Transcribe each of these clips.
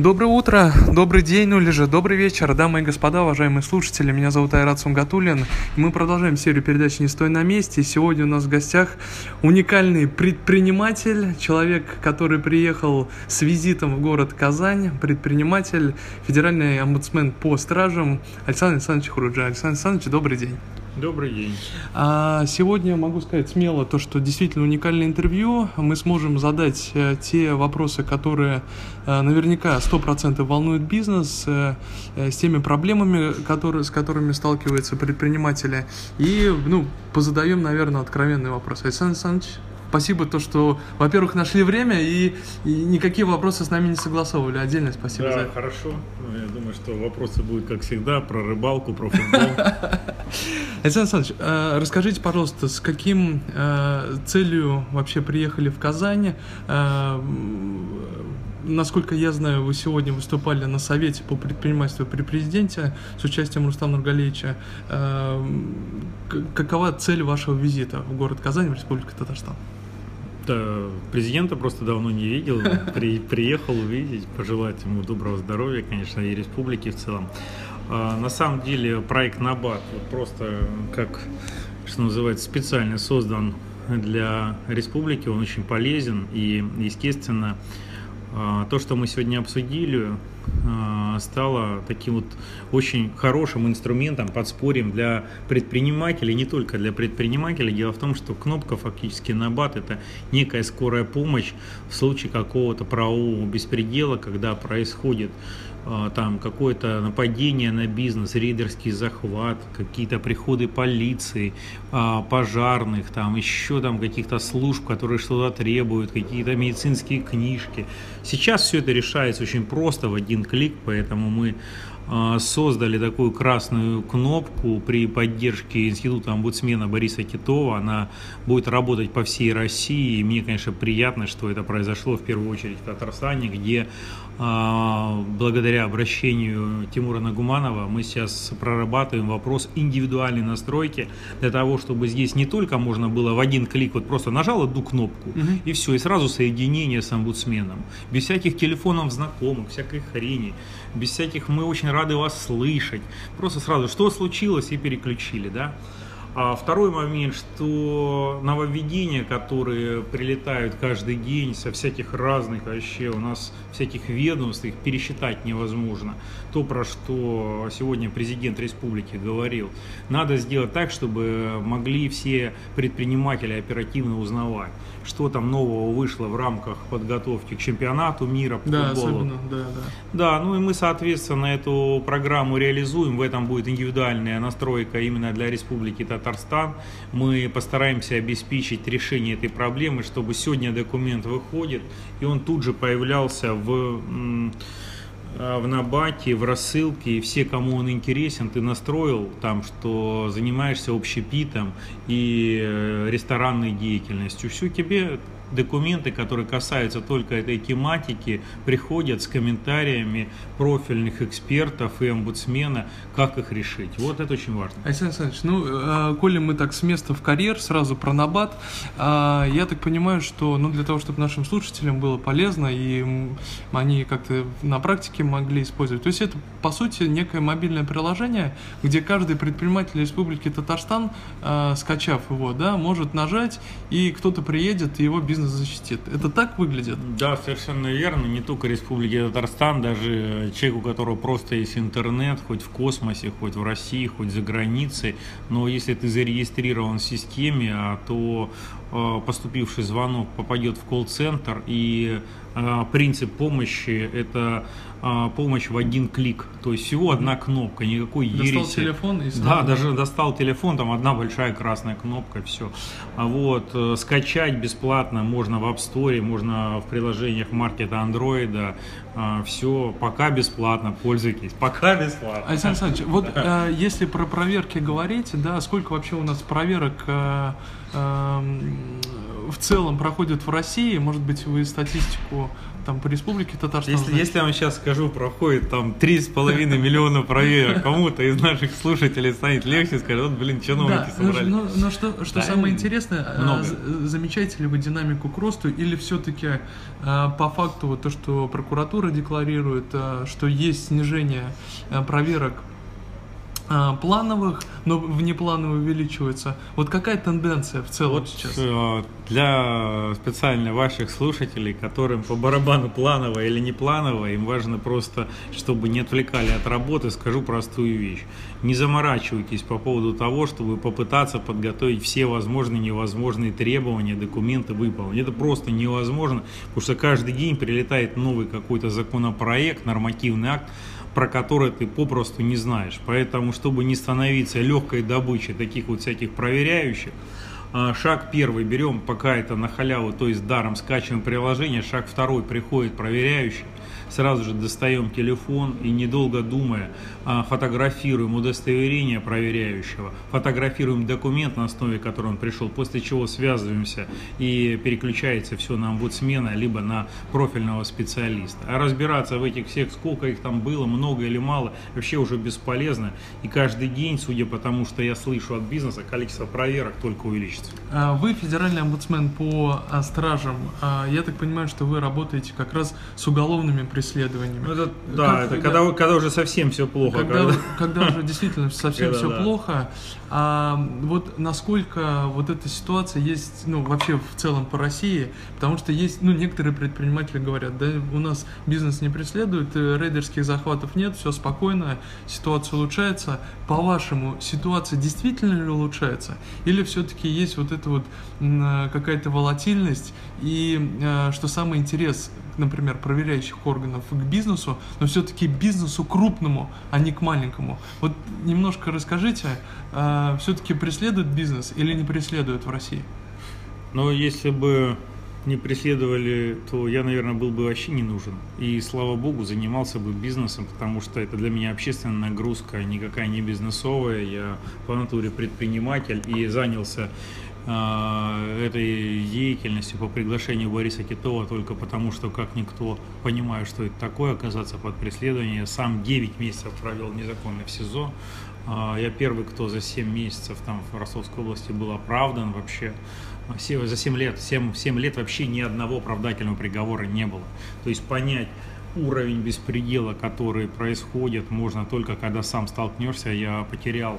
Доброе утро, добрый день, ну или же добрый вечер, дамы и господа, уважаемые слушатели. Меня зовут Айрат Сумгатуллин. Мы продолжаем серию передач «Не стой на месте». И сегодня у нас в гостях уникальный предприниматель, человек, который приехал с визитом в город Казань, предприниматель, федеральный омбудсмен по стражам Александр Александрович Хуруджа. Александр Александрович, добрый день. Добрый день. А сегодня могу сказать смело то, что действительно уникальное интервью. Мы сможем задать э, те вопросы, которые э, наверняка 100% волнуют бизнес, э, с теми проблемами, которые, с которыми сталкиваются предприниматели. И ну, позадаем, наверное, откровенный вопрос. Александр Александрович, спасибо то, что, во-первых, нашли время и, и никакие вопросы с нами не согласовывали. Отдельное спасибо да, за это. хорошо. Ну, я думаю, что вопросы будут, как всегда, про рыбалку, про футбол. Александр Александрович, э, расскажите, пожалуйста, с каким э, целью вообще приехали в Казань? Э, насколько я знаю, вы сегодня выступали на совете по предпринимательству при президенте с участием Рустама Нургалевича. Какова цель вашего визита в город Казань, в Республику Татарстан? Да, президента просто давно не видел, При, приехал увидеть, пожелать ему доброго здоровья, конечно, и республики в целом. А, на самом деле проект Набат вот просто как, что называется, специально создан для республики, он очень полезен и, естественно, то, что мы сегодня обсудили, а, стало таким вот очень хорошим инструментом, подспорьем для предпринимателей, не только для предпринимателей. Дело в том, что кнопка фактически на бат это некая скорая помощь в случае какого-то правового беспредела, когда происходит а, там какое-то нападение на бизнес, рейдерский захват, какие-то приходы полиции, а, пожарных, там еще там каких-то служб, которые что-то требуют, какие-то медицинские книжки. Сейчас все это решается очень просто в один клик, поэтому мы а, создали такую красную кнопку при поддержке Института омбудсмена Бориса Титова. Она будет работать по всей России. И мне, конечно, приятно, что это произошло в первую очередь в Татарстане, где а, благодаря обращению Тимура Нагуманова мы сейчас прорабатываем вопрос индивидуальной настройки для того, чтобы здесь не только можно было в один клик вот просто нажал одну кнопку угу. и все, и сразу соединение с омбудсменом. Без всяких телефонов знакомых, всякой хрени, без всяких «мы очень рады вас слышать». Просто сразу «что случилось?» и переключили, да. А второй момент, что нововведения, которые прилетают каждый день со всяких разных вообще у нас всяких ведомств, их пересчитать невозможно. То, про что сегодня президент республики говорил, надо сделать так, чтобы могли все предприниматели оперативно узнавать, что там нового вышло в рамках подготовки к чемпионату мира по да, футболу. Особенно, да, да. Да, ну и мы, соответственно, эту программу реализуем. В этом будет индивидуальная настройка именно для республики Татарстан. Мы постараемся обеспечить решение этой проблемы, чтобы сегодня документ выходит, и он тут же появлялся в в Набате, в рассылке, и все, кому он интересен, ты настроил там, что занимаешься общепитом и э, ресторанной деятельностью. Все тебе документы, которые касаются только этой тематики, приходят с комментариями профильных экспертов и омбудсмена, как их решить. Вот это очень важно. Александр Александрович, ну, э, коли мы так с места в карьер, сразу про набат, э, я так понимаю, что ну, для того, чтобы нашим слушателям было полезно, и они как-то на практике могли использовать, то есть это, по сути, некое мобильное приложение, где каждый предприниматель Республики Татарстан, э, скачав его, да, может нажать, и кто-то приедет, и его бизнес бизнес защитит. Это так выглядит? Да, совершенно верно. Не только Республики Татарстан, даже человек, у которого просто есть интернет, хоть в космосе, хоть в России, хоть за границей. Но если ты зарегистрирован в системе, а то э, поступивший звонок попадет в колл-центр и э, принцип помощи это а, помощь в один клик. То есть всего одна кнопка, никакой ереси. Достал телефон и сразу... Да, даже достал телефон, там одна большая красная кнопка, все. А вот э, скачать бесплатно можно в App Store, можно в приложениях маркета Android. А, все, пока бесплатно, пользуйтесь. Пока бесплатно. Александр Александрович, вот да. э, если про проверки говорить, да, сколько вообще у нас проверок э, э, в целом проходит в России? Может быть, вы статистику там по республике Татарстан Если, если я вам сейчас скажу, проходит там 3,5 миллиона проверок, кому-то из наших слушателей станет легче, скажет, вот, блин, чиновники Да, но, собрали. но- но что, что Да, самое интересное, а, много. замечаете ли вы динамику к росту или все-таки по факту вот то, что прокуратура декларирует, а, что есть снижение а, проверок а, плановых, но внеплановые увеличиваются. Вот какая тенденция в целом Вот сейчас? э, для специально ваших слушателей, которым по барабану планово или не планово, им важно просто, чтобы не отвлекали от работы, скажу простую вещь. Не заморачивайтесь по поводу того, чтобы попытаться подготовить все возможные и невозможные требования, документы выполнить. Это просто невозможно, потому что каждый день прилетает новый какой-то законопроект, нормативный акт, про который ты попросту не знаешь. Поэтому, чтобы не становиться легкой добычей таких вот всяких проверяющих, Шаг первый берем, пока это на халяву, то есть даром скачиваем приложение. Шаг второй приходит проверяющий. Сразу же достаем телефон и недолго думая а, фотографируем удостоверение проверяющего, фотографируем документ, на основе которого он пришел, после чего связываемся и переключается все на омбудсмена, либо на профильного специалиста. А разбираться в этих всех, сколько их там было, много или мало, вообще уже бесполезно. И каждый день, судя по тому, что я слышу от бизнеса, количество проверок только увеличится. А, Вы федеральный омбудсмен по а, стражам. А, Я так понимаю, что вы работаете как раз с уголовными преследованиями. Ну, это, да, Как- это когда, когда уже совсем все плохо. когда, когда- когда уже действительно совсем Когда все да. плохо, а, вот насколько вот эта ситуация есть, ну, вообще в целом по России, потому что есть, ну, некоторые предприниматели говорят, да, у нас бизнес не преследует, э, рейдерских захватов нет, все спокойно, ситуация улучшается. По-вашему, ситуация действительно ли улучшается? Или все-таки есть вот эта вот э, какая-то волатильность и, э, что самый интерес, например, проверяющих органов к бизнесу, но все-таки бизнесу крупному, а не к маленькому. Вот немножко расскажите, все-таки преследует бизнес или не преследует в России? Но если бы не преследовали, то я, наверное, был бы вообще не нужен. И, слава богу, занимался бы бизнесом, потому что это для меня общественная нагрузка, никакая не бизнесовая. Я по натуре предприниматель и занялся а, этой деятельностью по приглашению Бориса Титова только потому, что как никто понимаю, что это такое, оказаться под преследованием. Сам 9 месяцев провел незаконно в СИЗО. А, Я первый, кто за 7 месяцев там в Ростовской области был оправдан вообще. За 7 лет, 7, 7 лет вообще ни одного оправдательного приговора не было. То есть понять уровень беспредела, который происходит, можно только когда сам столкнешься. Я потерял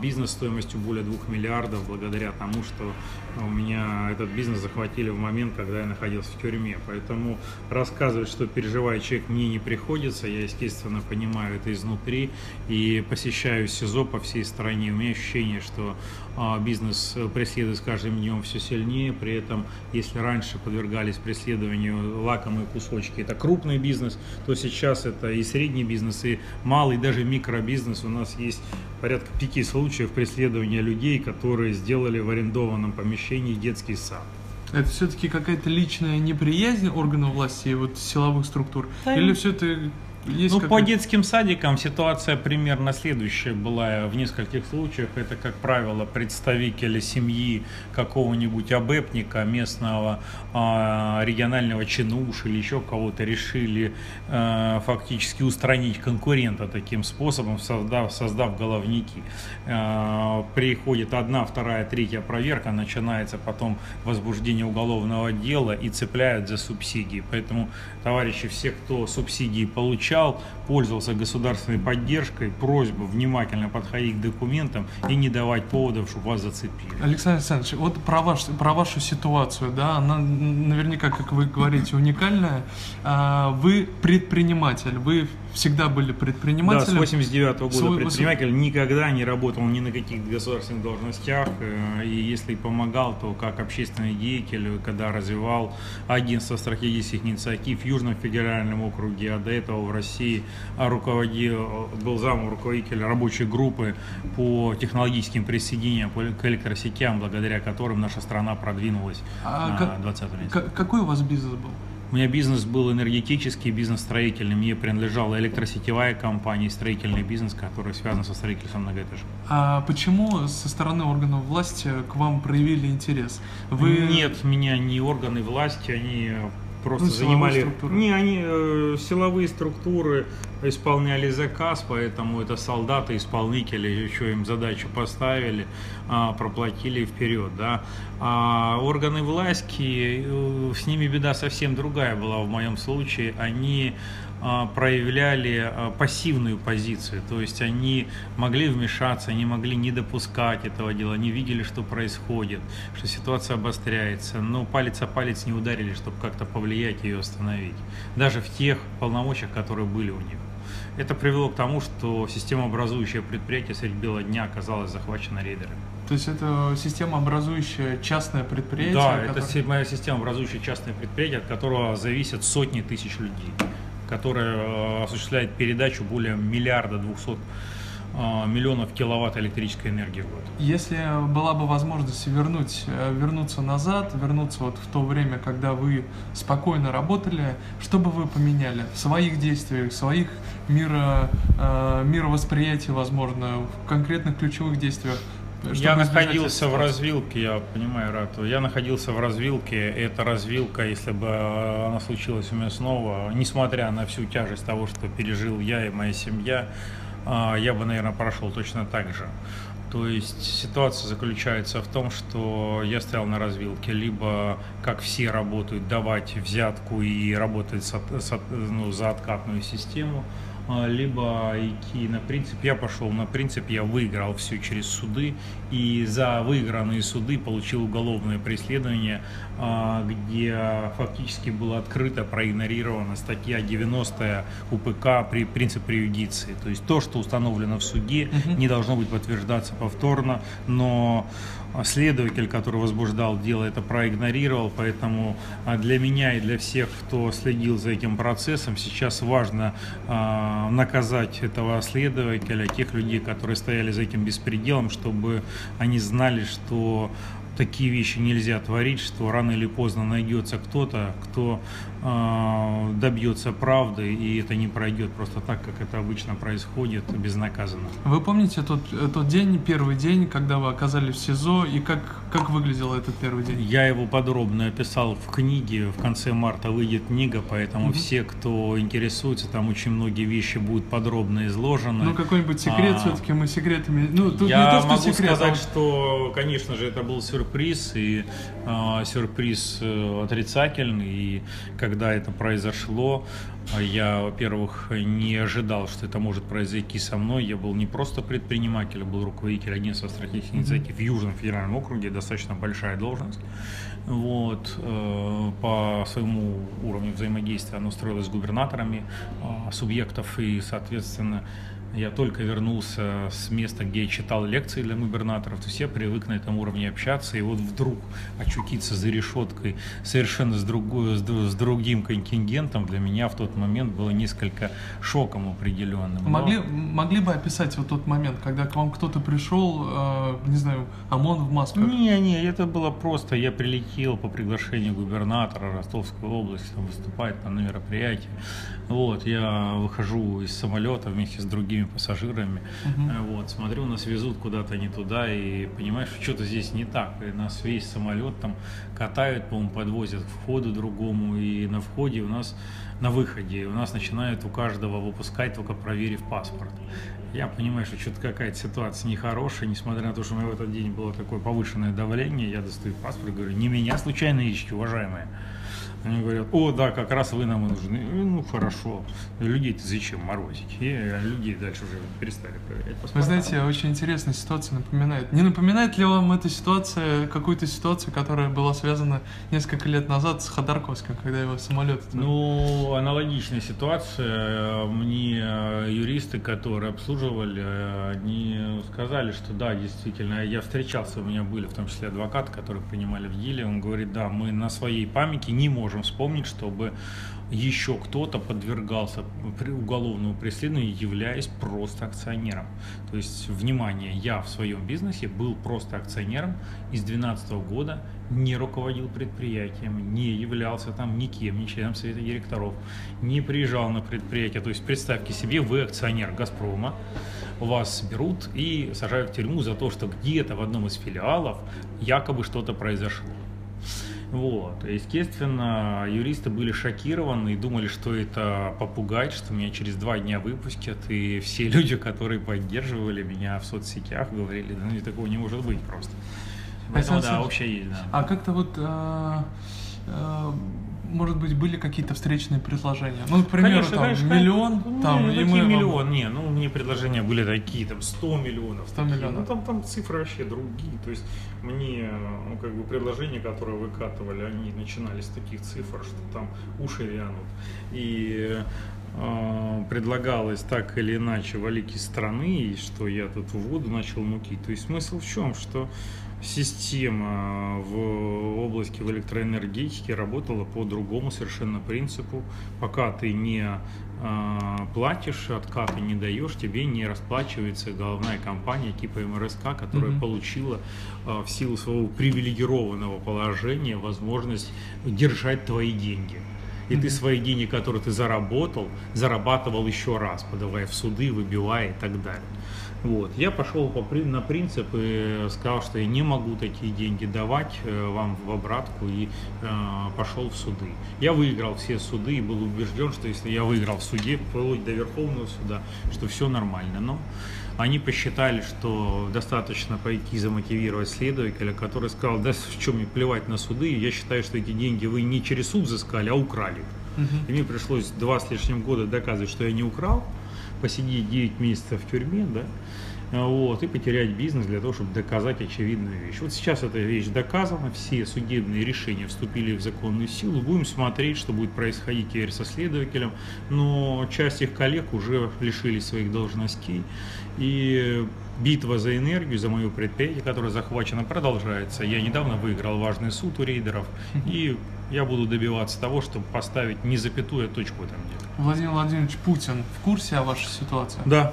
бизнес стоимостью более 2 миллиардов благодаря тому, что у меня этот бизнес захватили в момент, когда я находился в тюрьме. Поэтому рассказывать, что переживает человек, мне не приходится. Я, естественно, понимаю это изнутри и посещаю СИЗО по всей стране. У меня ощущение, что а, бизнес э, преследует с каждым днем все сильнее. При этом, если раньше подвергались преследованию лакомые кусочки, это крупный бизнес, то сейчас это и средний бизнес, и малый, даже микробизнес. У нас есть порядка пяти случаев преследования людей, которые сделали в арендованном помещении детский сад. Это все-таки какая-то личная неприязнь органов власти и вот силовых структур? Да, Или все это есть ну, по детским садикам ситуация примерно следующая была в нескольких случаях. Это, как правило, представители семьи какого-нибудь обэпника, местного а, регионального чинуш или еще кого-то решили а, фактически устранить конкурента таким способом, создав, создав головники. А, приходит одна, вторая, третья проверка, начинается потом возбуждение уголовного дела и цепляют за субсидии. Поэтому, товарищи, все, кто субсидии получал, пользовался государственной поддержкой, просьба внимательно подходить к документам и не давать поводов, чтобы вас зацепили. Александр Александрович, вот про, ваш, про вашу ситуацию, да, она наверняка, как вы говорите, уникальная. А, Вы предприниматель, вы всегда были Да, с предпринимателем. 89 года Свой- предприниматель никогда не работал ни на каких государственных должностях, э, и если помогал, то как общественный деятель, когда развивал агентство стратегических инициатив в Южном федеральном округе, а до этого в России а, руководил, был замом руководителя рабочей группы по технологическим присоединениям к электросетям, благодаря которым наша страна продвинулась А на как- 20 лет. Какой у вас бизнес был? У меня бизнес был энергетический, бизнес-строительный. Мне принадлежала электросетевая компания и строительный бизнес, который связан со строительством многоэтажек. А почему со стороны органов власти к вам проявили интерес? Вы... Нет, меня не органы власти, они просто ну, занимали... Не, они э, силовые структуры исполняли заказ, поэтому это солдаты, исполнители, еще им задачу поставили, э, проплатили вперед, да. А органы власти, э, с ними беда совсем другая была в моем случае, они а, проявляли а, пассивную позицию, то есть они могли вмешаться, они могли не допускать этого дела, они видели, что происходит, что ситуация обостряется, но палец о палец не ударили, чтобы как-то повлиять и ее остановить, даже в тех полномочиях, которые были у них. Это привело к тому, что системообразующее предприятие средь бела дня оказалось захвачено рейдерами. То есть это системообразующее частное предприятие? Да, которое... это системообразующее частное предприятие, от которого зависят сотни тысяч людей которая э, осуществляет передачу более миллиарда двухсот э, миллионов киловатт электрической энергии в год. Если была бы возможность вернуть, э, вернуться назад, вернуться вот в то время, когда вы спокойно работали, что бы вы поменяли в своих действиях, в своих миро, мировосприятии, возможно, в конкретных ключевых действиях? Я находился в развилке, я понимаю, Рату. Я находился в развилке. Эта развилка, если бы она случилась у меня снова, несмотря на всю тяжесть того, что пережил я и моя семья, а, я бы, наверное, прошел точно так же. То есть ситуация заключается в том, что я стоял на развилке, либо, как все работают, давать взятку и работать ну, за откатную систему, либо идти на принцип, я пошел на принцип, я выиграл все через суды, и за выигранные суды получил уголовное преследование, а, где фактически была открыто проигнорирована статья 90 УПК при принцип преюдиции. То есть то, что установлено в суде, угу. не должно быть подтверждаться повторно, но следователь, который возбуждал дело, это проигнорировал, поэтому а, для меня и для всех, кто следил за этим процессом, сейчас важно э, наказать этого следователя, тех людей, которые стояли за этим беспределом, чтобы они знали, что такие вещи нельзя творить, что рано или поздно найдется кто-то, кто добьется правды, и это не пройдет просто так, как это обычно происходит, безнаказанно. Вы помните тот, тот день, первый день, когда вы оказались в СИЗО, и как, как выглядел этот первый день? Я его подробно описал в книге, в конце марта выйдет книга, поэтому угу. все, кто интересуется, там очень многие вещи будут подробно изложены. Ну, какой-нибудь секрет, а, все-таки мы секретами... Ну, тут я не то, что могу секрет, сказать, а... что, конечно же, это был сюрприз и э, сюрприз э, отрицательный. И когда это произошло, я, во-первых, не ожидал, что это может произойти со мной. Я был не просто предприниматель, я был руководитель агентства стратегических инициатив в Южном федеральном округе, достаточно большая должность. Вот, э, по своему уровню взаимодействия оно строилось с губернаторами э, субъектов и, соответственно, я только вернулся с места, где я читал лекции для губернаторов, то есть я привык на этом уровне общаться, и вот вдруг очутиться за решеткой совершенно с, другой, с, другим контингентом для меня в тот момент было несколько шоком определенным. Но... Могли, могли бы описать вот тот момент, когда к вам кто-то пришел, э, не знаю, ОМОН в масках? Не, не, это было просто, я прилетел по приглашению губернатора Ростовской области, там выступает на мероприятии, вот, я выхожу из самолета вместе с другими пассажирами, угу. вот, смотрю, нас везут куда-то не туда, и понимаешь, что что-то здесь не так, и нас весь самолет там катают, по-моему, подвозят к входу другому, и на входе у нас, на выходе у нас начинают у каждого выпускать, только проверив паспорт. Я понимаю, что что-то какая-то ситуация нехорошая, несмотря на то, что у меня в этот день было такое повышенное давление, я достаю паспорт и говорю, не меня случайно ищете, уважаемые. Они говорят, о, да, как раз вы нам и нужны. Ну, хорошо. Людей-то зачем морозить? И людей дальше уже перестали проверять. Вы знаете, очень интересная ситуация напоминает. Не напоминает ли вам эта ситуация какую-то ситуацию, которая была связана несколько лет назад с Ходорковским, когда его самолет... Ну, аналогичная ситуация. Мне юристы, которые обслуживали, они сказали, что да, действительно, я встречался, у меня были в том числе адвокаты, которые принимали в деле. Он говорит, да, мы на своей памяти не можем можем вспомнить, чтобы еще кто-то подвергался уголовному преследованию, являясь просто акционером. То есть, внимание, я в своем бизнесе был просто акционером и с 2012 года не руководил предприятием, не являлся там никем, ни членом совета директоров, не приезжал на предприятие. То есть представьте себе, вы акционер «Газпрома», вас берут и сажают в тюрьму за то, что где-то в одном из филиалов якобы что-то произошло. Вот. Естественно, юристы были шокированы и думали, что это попугать, что меня через два дня выпустят. И все люди, которые поддерживали меня в соцсетях, говорили, да ну такого не может быть просто. Поэтому, да, общее есть, да. А как-то вот а, а, может быть, были какие-то встречные предложения? Ну, к примеру, конечно, там, конечно, миллион, ну, там, и мы миллион, вам... не, ну, мне предложения были такие, там, 100 миллионов. 100 такие. миллионов. Ну, там, там цифры вообще другие, то есть мне, ну, как бы, предложения, которые выкатывали, они начинались с таких цифр, что там уши вянут. И э, предлагалось так или иначе валить из страны, и что я тут в воду начал мутить. То есть смысл в чем, что система в области в электроэнергетике работала по другому совершенно принципу. Пока ты не э, платишь, откаты не даешь, тебе не расплачивается головная компания типа МРСК, которая mm-hmm. получила э, в силу своего привилегированного положения возможность держать твои деньги. И mm-hmm. ты свои деньги, которые ты заработал, зарабатывал еще раз, подавая в суды, выбивая и так далее. Вот. Я пошел по, на принцип и сказал, что я не могу такие деньги давать э, вам в обратку и э, пошел в суды. Я выиграл все суды и был убежден, что если я выиграл в суде, вплоть до Верховного суда, что все нормально. Но они посчитали, что достаточно пойти замотивировать следователя, который сказал, да в чем мне плевать на суды, я считаю, что эти деньги вы не через суд взыскали, а украли. Угу. И мне пришлось два с лишним года доказывать, что я не украл, посидеть 9 месяцев в тюрьме, да, вот, и потерять бизнес для того, чтобы доказать очевидную вещь. Вот сейчас эта вещь доказана, все судебные решения вступили в законную силу, будем смотреть, что будет происходить теперь со следователем, но часть их коллег уже лишились своих должностей, и битва за энергию, за мое предприятие, которое захвачено, продолжается. Я недавно выиграл важный суд у рейдеров, и я буду добиваться того, чтобы поставить не запятую, а точку в этом деле. Владимир Владимирович Путин в курсе о вашей ситуации? Да,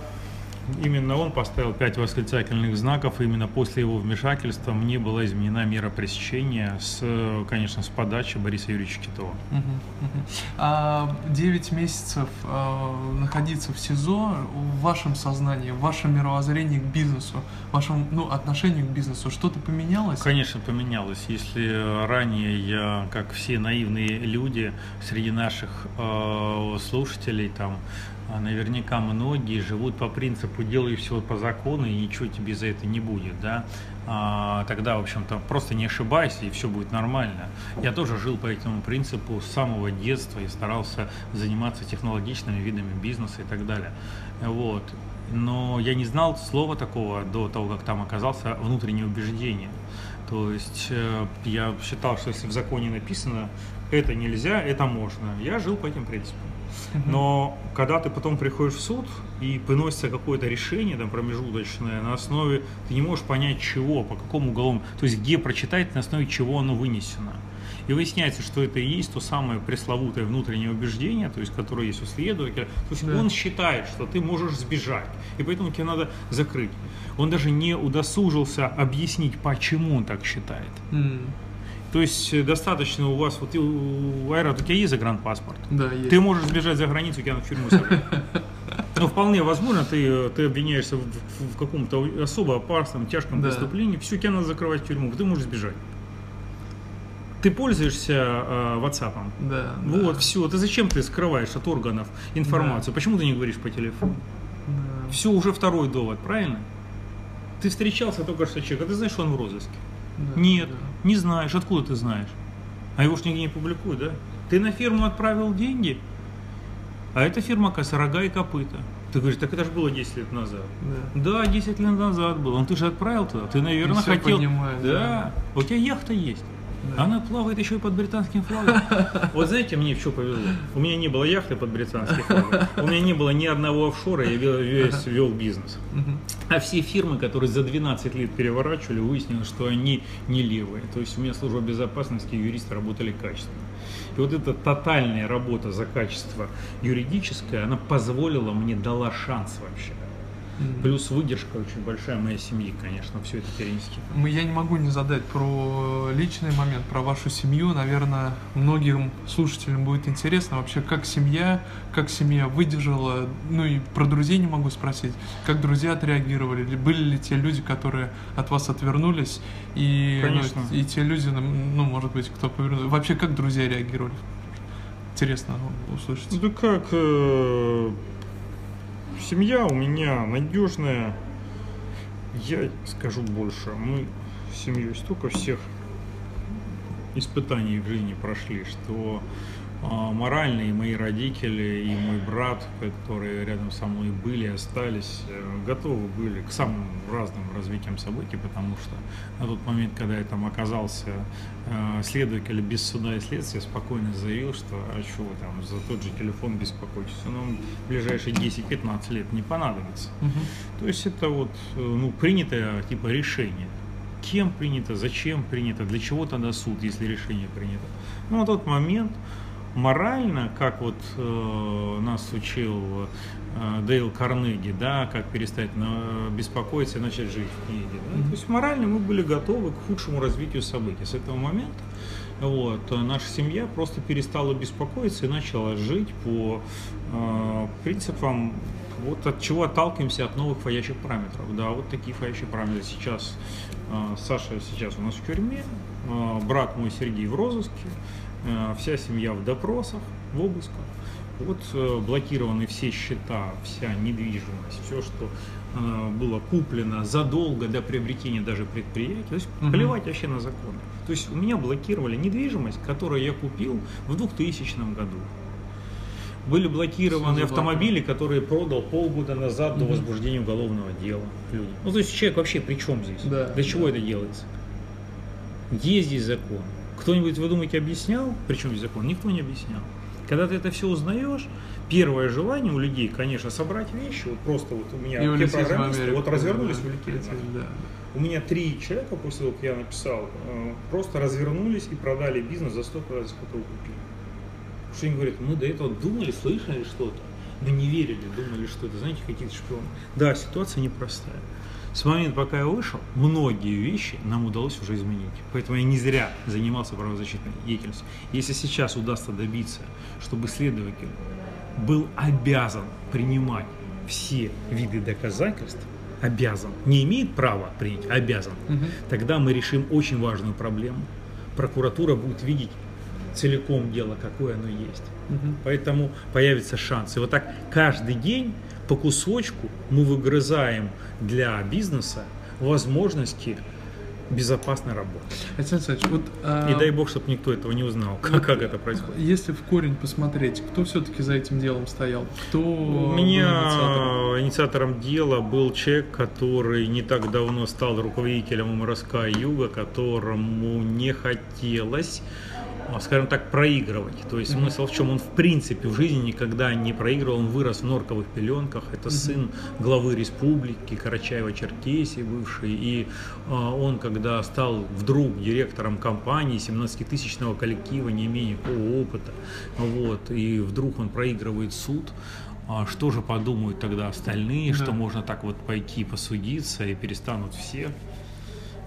Именно он поставил пять восклицательных знаков, и именно после его вмешательства мне была изменена мера пресечения, с, конечно, с подачи Бориса Юрьевича Китова. Угу, угу. А 9 месяцев а, находиться в СИЗО в вашем сознании, в вашем мировоззрении к бизнесу, в вашем ну, отношению к бизнесу, что-то поменялось? Конечно, поменялось. Если ранее я, как все наивные люди среди наших э, слушателей, там, наверняка многие живут по принципу «делай все по закону, и ничего тебе за это не будет», да, а, тогда, в общем-то, просто не ошибайся, и все будет нормально. Я тоже жил по этому принципу с самого детства и старался заниматься технологичными видами бизнеса и так далее. Вот. Но я не знал слова такого до того, как там оказался внутреннее убеждение. То есть э, я считал, что если в законе написано это нельзя, это можно, я жил по этим принципам. Но когда ты потом приходишь в суд и выносится какое-то решение там, промежуточное на основе, ты не можешь понять чего, по какому уголовному, то есть где прочитать, на основе чего оно вынесено. И выясняется, что это и есть то самое пресловутое внутреннее убеждение, то есть которое есть у следователя. То есть да. он считает, что ты можешь сбежать, и поэтому тебе надо закрыть. Он даже не удосужился объяснить, почему он так считает. Mm. То есть э, достаточно у вас, вот у Айрат, у тебя есть загранпаспорт? Да, есть. Ты можешь сбежать за границу, тебя на тюрьму сажают. Но вполне возможно, ты, э, ты обвиняешься в, в, в каком-то особо опасном, тяжком да. преступлении, все, тебя надо закрывать в тюрьму, ты можешь сбежать. Ты пользуешься э, WhatsApp? Да. Вот, да. все. Ты зачем ты скрываешь от органов информацию? Да. Почему ты не говоришь по телефону? Да. Все, уже второй довод, правильно? Ты встречался только что с человеком, а ты знаешь, что он в розыске? Да, Нет, да. не знаешь. Откуда ты знаешь? А его ж нигде не публикуют, да? Ты на фирму отправил деньги, а эта фирма, оказывается, рога и копыта. Ты говоришь, так это же было 10 лет назад. Да, да 10 лет назад было. Он ты же отправил туда. Ты, наверное, хотел. Понимаю, да. да. У тебя яхта есть. Да. Она плавает еще и под британским флагом. Вот знаете, мне что повезло. У меня не было яхты под британским флагом. У меня не было ни одного офшора, я весь вел бизнес. А все фирмы, которые за 12 лет переворачивали, выяснилось, что они не левые. То есть у меня служба безопасности и юристы работали качественно. И вот эта тотальная работа за качество юридическое, она позволила мне, дала шанс вообще. Плюс выдержка очень большая моей семьи, конечно, все это перенести. Я не могу не задать про личный момент, про вашу семью. Наверное, многим слушателям будет интересно вообще, как семья, как семья выдержала. Ну и про друзей не могу спросить, как друзья отреагировали. Были ли те люди, которые от вас отвернулись, и, конечно. Ну, и те люди, ну, может быть, кто повернул. Вообще, как друзья реагировали? Интересно услышать. Ну, да как, э, Семья у меня надежная. Я скажу больше. Мы с семьей столько всех испытаний в жизни прошли, что а, морально и мои родители, и мой брат, которые рядом со мной были, остались, э, готовы были к самым разным развитиям событий, потому что на тот момент, когда я там оказался, э, следователь без суда и следствия спокойно заявил, что а что вы там за тот же телефон беспокойтесь, он вам в ближайшие 10-15 лет не понадобится. Угу. То есть это вот э, ну, принятое типа решение. Кем принято, зачем принято, для чего тогда суд, если решение принято. Ну, на тот момент морально, как вот э, нас учил э, Дейл Карнеги, да, как перестать на, беспокоиться и начать жить в книге. Да? Mm-hmm. То есть морально мы были готовы к худшему развитию событий. С этого момента вот, наша семья просто перестала беспокоиться и начала жить по э, принципам вот от чего отталкиваемся от новых входящих параметров. Да, вот такие входящие параметры сейчас. Э, Саша сейчас у нас в тюрьме, э, брат мой Сергей в розыске, Э, вся семья в допросах, в обысках. Вот э, блокированы все счета, вся недвижимость, все, что э, было куплено задолго до приобретения даже предприятия. То есть угу. плевать вообще на законы. То есть у меня блокировали недвижимость, которую я купил в 2000 году. Были блокированы автомобили, которые продал полгода назад угу. до возбуждения уголовного дела люди. Ну, то есть человек вообще при чем здесь? Да, Для чего да. это делается? Есть здесь закон. Кто-нибудь, вы думаете, объяснял, причем здесь закон? Никто не объяснял. Когда ты это все узнаешь, первое желание у людей, конечно, собрать вещи, вот просто вот у меня и все программисты вот развернулись, да, улетели. Да. У меня три человека после того, как я написал, э, просто развернулись и продали бизнес за столько, за сколько вы купили. Потому что они говорят, мы до этого думали, слышали что-то, мы не верили, думали, что это, знаете, какие-то шпионы. Да, ситуация непростая. С момента, пока я вышел, многие вещи нам удалось уже изменить. Поэтому я не зря занимался правозащитной деятельностью. Если сейчас удастся добиться, чтобы следователь был обязан принимать все виды доказательств, обязан, не имеет права принять, обязан, угу. тогда мы решим очень важную проблему. Прокуратура будет видеть целиком дело, какое оно есть. Угу. Поэтому появится шанс. И вот так каждый день по кусочку мы выгрызаем для бизнеса возможности безопасно работать. Александр Александрович, вот, а... И дай бог, чтобы никто этого не узнал, как, вот, как это происходит. Если в корень посмотреть, кто все-таки за этим делом стоял? Кто У меня инициатором? инициатором дела был человек, который не так давно стал руководителем МРСК Юга, которому не хотелось скажем так, проигрывать. То есть смысл в чем? Он в принципе в жизни никогда не проигрывал, он вырос в норковых пеленках. Это сын главы республики Карачаева-Черкесии бывший. И а, он, когда стал вдруг директором компании 17-тысячного коллектива, не имея никакого опыта, вот, и вдруг он проигрывает суд, а что же подумают тогда остальные, да. что можно так вот пойти посудиться и перестанут все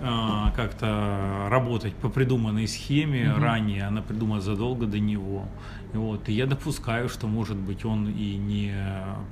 а, как-то работать по придуманной схеме угу. ранее, она придумана задолго до него. Вот. И я допускаю, что, может быть, он и не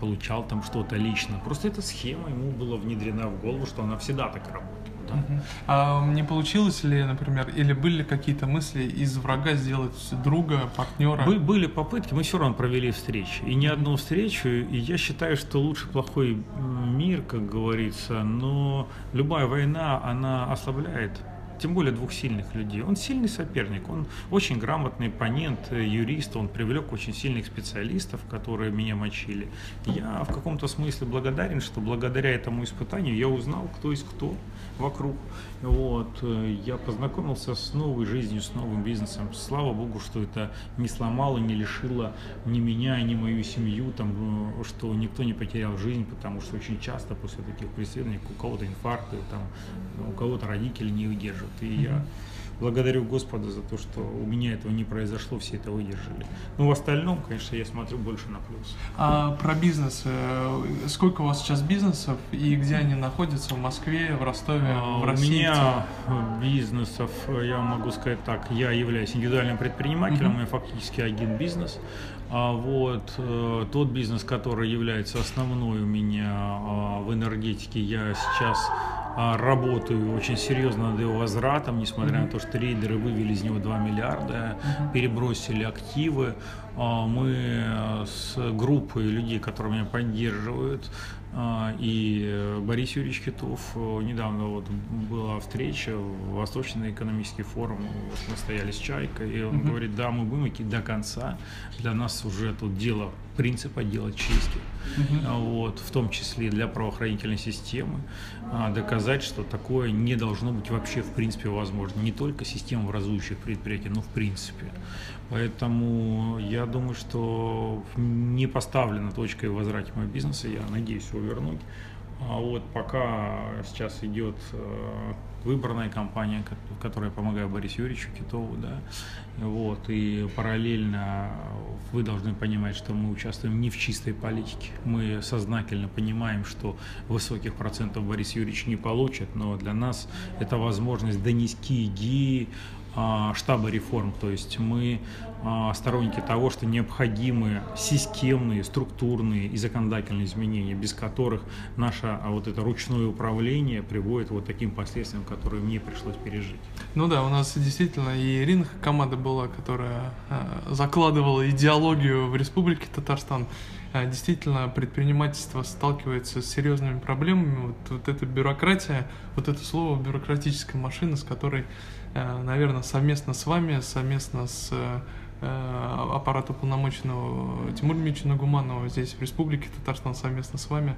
получал там что-то лично. Просто эта схема ему была внедрена в голову, что она всегда так работает. Угу. А не получилось ли, например, или были какие-то мысли из врага сделать друга, партнера? Бы, были попытки, мы все равно провели встречи. И не одну встречу. И я считаю, что лучше плохой мир, как говорится, но любая война, она ослабляет тем более двух сильных людей. Он сильный соперник, он очень грамотный оппонент, юрист, он привлек очень сильных специалистов, которые меня мочили. Я в каком-то смысле благодарен, что благодаря этому испытанию я узнал, кто есть кто вокруг. Вот. Я познакомился с новой жизнью, с новым бизнесом. Слава богу, что это не сломало, не лишило ни меня, ни мою семью, там, что никто не потерял жизнь, потому что очень часто после таких преследований у кого-то инфаркты, там, у кого-то родители не выдерживают. И я благодарю Господа за то, что у меня этого не произошло, все это выдержали. Но в остальном, конечно, я смотрю больше на плюс. А про бизнес. Э, сколько у вас сейчас бизнесов и где они находятся? В Москве, в Ростове, а, в России? У меня бизнесов, я могу сказать так, я являюсь индивидуальным предпринимателем, у меня фактически один бизнес. А вот э, тот бизнес, который является основной у меня а, в энергетике, я сейчас работаю очень серьезно над его возвратом, несмотря mm-hmm. на то, что трейдеры вывели из него 2 миллиарда, mm-hmm. перебросили активы. А, мы с группой людей, которые меня поддерживают, а, и Борис Юрьевич Китов, э, недавно вот была встреча, Восточный экономический форум, вот мы стояли с Чайкой, и он mm-hmm. говорит, да, мы будем идти до конца, для нас уже тут дело принципа делать чистки, mm-hmm. вот, в том числе для правоохранительной системы, а, доказать, что такое не должно быть вообще в принципе возможно, не только система образующих предприятий, но в принципе. Поэтому я думаю, что не поставлена точка в моего бизнеса, я надеюсь его вернуть. А вот пока сейчас идет э, выборная кампания, в которой я помогаю Борису Юрьевичу Китову, да, вот, и параллельно вы должны понимать, что мы участвуем не в чистой политике, мы сознательно понимаем, что высоких процентов Борис Юрьевич не получит, но для нас это возможность донести идеи штаба реформ. То есть мы а, сторонники того, что необходимы системные, структурные и законодательные изменения, без которых наше а, вот это ручное управление приводит вот таким последствиям, которые мне пришлось пережить. Ну да, у нас действительно и Ирина команда была, которая закладывала идеологию в Республике Татарстан. Действительно, предпринимательство сталкивается с серьезными проблемами. Вот, вот эта бюрократия, вот это слово бюрократическая машина, с которой наверное, совместно с вами, совместно с э, аппарата уполномоченного Тимура Дмитриевича Нагуманова здесь в Республике Татарстан совместно с вами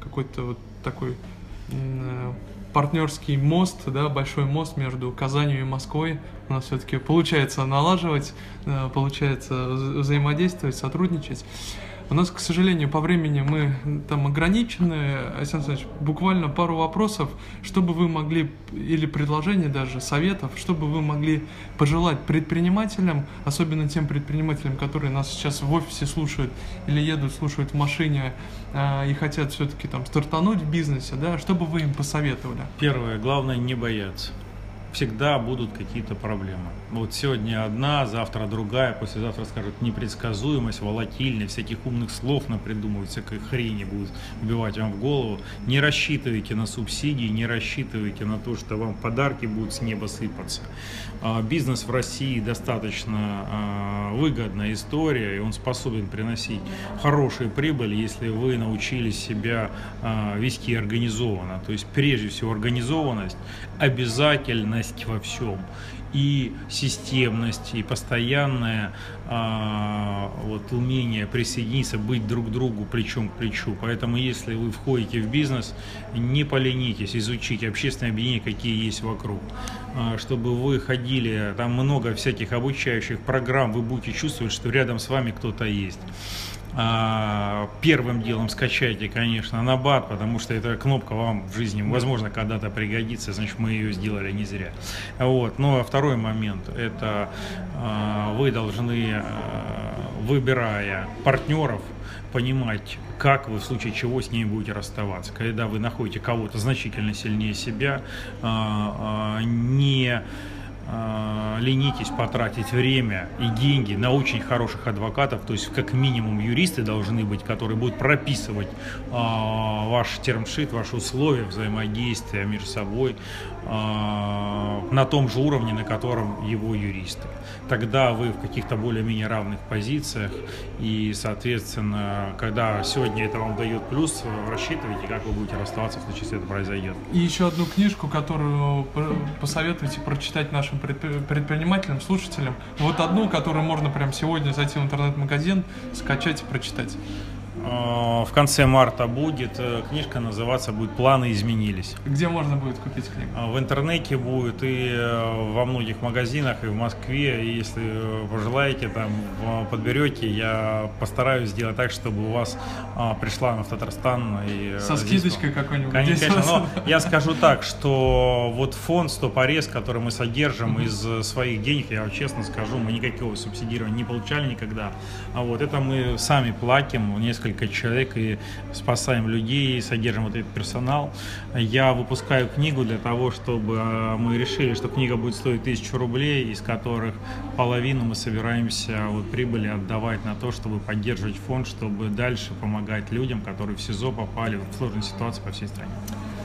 какой-то вот такой э, партнерский мост, да, большой мост между Казанью и Москвой. У нас все-таки получается налаживать, получается взаимодействовать, сотрудничать. У нас, к сожалению, по времени мы там ограничены. Александр Александрович, буквально пару вопросов, чтобы вы могли, или предложений даже, советов, чтобы вы могли пожелать предпринимателям, особенно тем предпринимателям, которые нас сейчас в офисе слушают или едут, слушают в машине э, и хотят все-таки там стартануть в бизнесе, да, что бы вы им посоветовали? Первое, главное не бояться всегда будут какие-то проблемы. Вот сегодня одна, завтра другая, послезавтра скажут непредсказуемость, волатильность, всяких умных слов напридумывают, всякой хрени будут вбивать вам в голову. Не рассчитывайте на субсидии, не рассчитывайте на то, что вам подарки будут с неба сыпаться. А, бизнес в России достаточно а, выгодная история, и он способен приносить хорошие прибыли, если вы научились себя а, вести организованно. То есть прежде всего организованность, обязательность во всем и системность, и постоянное а, вот, умение присоединиться, быть друг другу плечом к плечу. Поэтому, если вы входите в бизнес, не поленитесь, изучите общественные объединения, какие есть вокруг. А, чтобы вы ходили, там много всяких обучающих программ, вы будете чувствовать, что рядом с вами кто-то есть. А, первым делом скачайте, конечно, Набат, потому что эта кнопка вам в жизни, возможно, когда-то пригодится, значит, мы ее сделали не зря. Вот. Ну, а второй момент, это а, вы должны, а, выбирая партнеров, понимать, как вы в случае чего с ними будете расставаться. Когда вы находите кого-то значительно сильнее себя, не э, ленитесь потратить время и деньги на очень хороших адвокатов, то есть как минимум юристы должны быть, которые будут прописывать э, ваш термшит, ваши условия взаимодействия между собой э, на том же уровне, на котором его юристы. Тогда вы в каких-то более-менее равных позициях и, соответственно, когда сегодня это вам дает плюс, рассчитывайте, как вы будете расставаться в случае, если это произойдет. И еще одну книжку, которую посоветуйте прочитать нашим нашим предпринимателям, слушателям. Вот одну, которую можно прямо сегодня зайти в интернет-магазин, скачать и прочитать. В конце марта будет. Книжка называться будет «Планы изменились». Где можно будет купить книгу? В интернете будет и во многих магазинах, и в Москве. И если пожелаете, там подберете, я постараюсь сделать так, чтобы у вас пришла в Татарстан. И Со скидочкой какой-нибудь. Конечно, но я скажу так, что вот фонд «Стопорез», который мы содержим из своих денег, я честно скажу, мы никакого субсидирования не получали никогда. А вот это мы сами платим, несколько человек, и спасаем людей, содержим вот этот персонал. Я выпускаю книгу для того, чтобы а, мы решили, что книга будет стоить тысячу рублей, из которых половину мы собираемся вот прибыли отдавать на то, чтобы поддерживать фонд, чтобы дальше помогать людям, которые в СИЗО попали в сложную ситуацию по всей стране.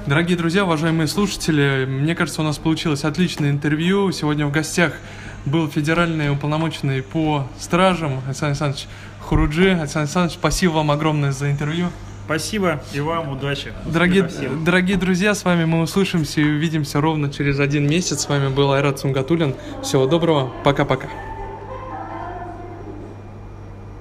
Дорогие друзья, уважаемые слушатели, мне кажется, у нас получилось отличное интервью. Сегодня в гостях был федеральный уполномоченный по стражам Александр Александрович Хуруджи. Александр Александрович, спасибо вам огромное за интервью. Спасибо и вам удачи. Дорогие, дорогие друзья, с вами мы услышимся и увидимся ровно через один месяц. С вами был Айрат Сунгатулин. Всего доброго. Пока-пока.